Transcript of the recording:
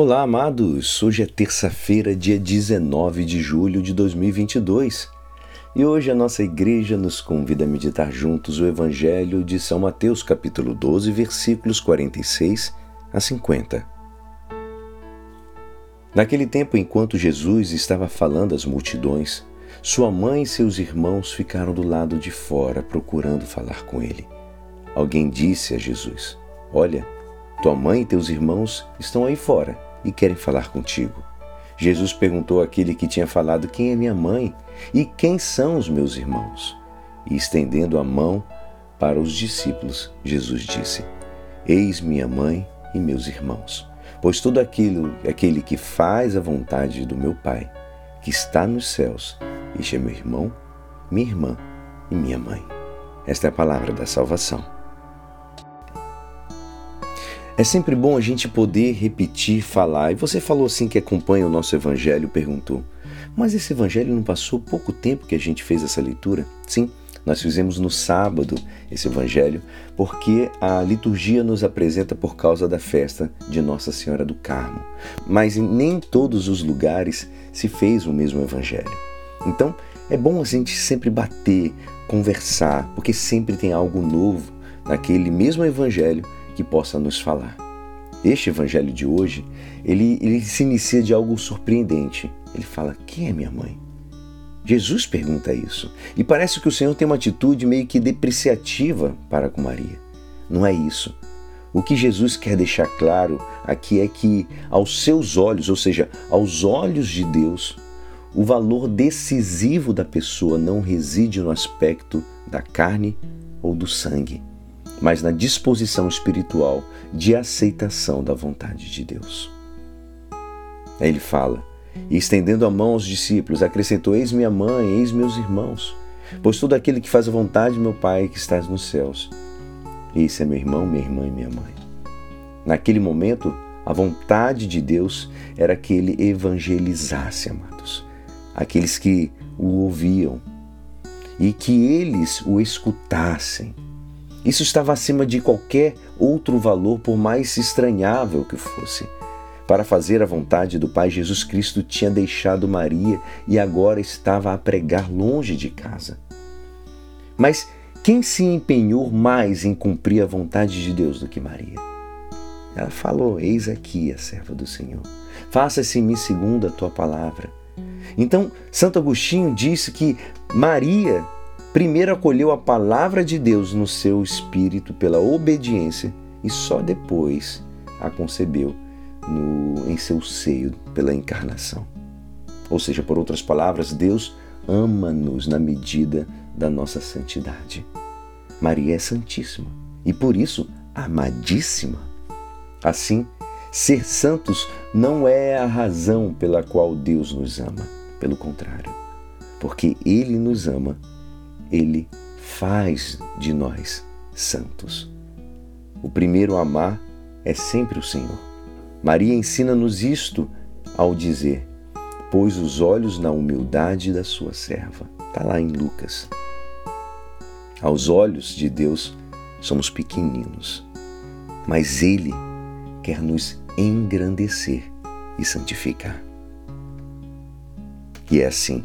Olá, amados! Hoje é terça-feira, dia 19 de julho de 2022 e hoje a nossa igreja nos convida a meditar juntos o Evangelho de São Mateus, capítulo 12, versículos 46 a 50. Naquele tempo, enquanto Jesus estava falando às multidões, sua mãe e seus irmãos ficaram do lado de fora procurando falar com ele. Alguém disse a Jesus: Olha, tua mãe e teus irmãos estão aí fora e querem falar contigo. Jesus perguntou àquele que tinha falado: Quem é minha mãe e quem são os meus irmãos? E estendendo a mão para os discípulos, Jesus disse: Eis minha mãe e meus irmãos. Pois todo aquilo, aquele que faz a vontade do meu Pai, que está nos céus, este é meu irmão, minha irmã e minha mãe. Esta é a palavra da salvação. É sempre bom a gente poder repetir, falar. E você falou assim que acompanha o nosso evangelho, perguntou. Mas esse evangelho não passou pouco tempo que a gente fez essa leitura? Sim, nós fizemos no sábado esse evangelho, porque a liturgia nos apresenta por causa da festa de Nossa Senhora do Carmo. Mas em nem todos os lugares se fez o mesmo evangelho. Então, é bom a gente sempre bater, conversar, porque sempre tem algo novo naquele mesmo evangelho que possa nos falar. Este evangelho de hoje, ele, ele se inicia de algo surpreendente. Ele fala: Quem é minha mãe? Jesus pergunta isso. E parece que o Senhor tem uma atitude meio que depreciativa para com Maria. Não é isso. O que Jesus quer deixar claro aqui é que, aos seus olhos, ou seja, aos olhos de Deus, o valor decisivo da pessoa não reside no aspecto da carne ou do sangue, mas na disposição espiritual de aceitação da vontade de Deus. Aí ele fala: E estendendo a mão aos discípulos, acrescentou: Eis minha mãe, eis meus irmãos, pois todo aquele que faz a vontade de meu Pai que estás nos céus. Esse é meu irmão, minha irmã e minha mãe. Naquele momento, a vontade de Deus era que ele evangelizasse, amados, aqueles que o ouviam e que eles o escutassem isso estava acima de qualquer outro valor, por mais estranhável que fosse. Para fazer a vontade do Pai, Jesus Cristo tinha deixado Maria e agora estava a pregar longe de casa. Mas quem se empenhou mais em cumprir a vontade de Deus do que Maria? Ela falou: Eis aqui a serva do Senhor. Faça-se em mim segundo a tua palavra. Então, Santo Agostinho disse que Maria primeiro acolheu a palavra de Deus no seu espírito pela obediência e só depois a concebeu no, em seu seio pela encarnação. Ou seja, por outras palavras, Deus ama-nos na medida da nossa santidade. Maria é santíssima e por isso amadíssima. Assim, ser santos não é a razão pela qual Deus nos ama, pelo contrário, porque Ele nos ama ele faz de nós santos. O primeiro a amar é sempre o Senhor. Maria ensina-nos isto ao dizer: Pôs os olhos na humildade da sua serva. Está lá em Lucas. Aos olhos de Deus somos pequeninos, mas Ele quer nos engrandecer e santificar. E é assim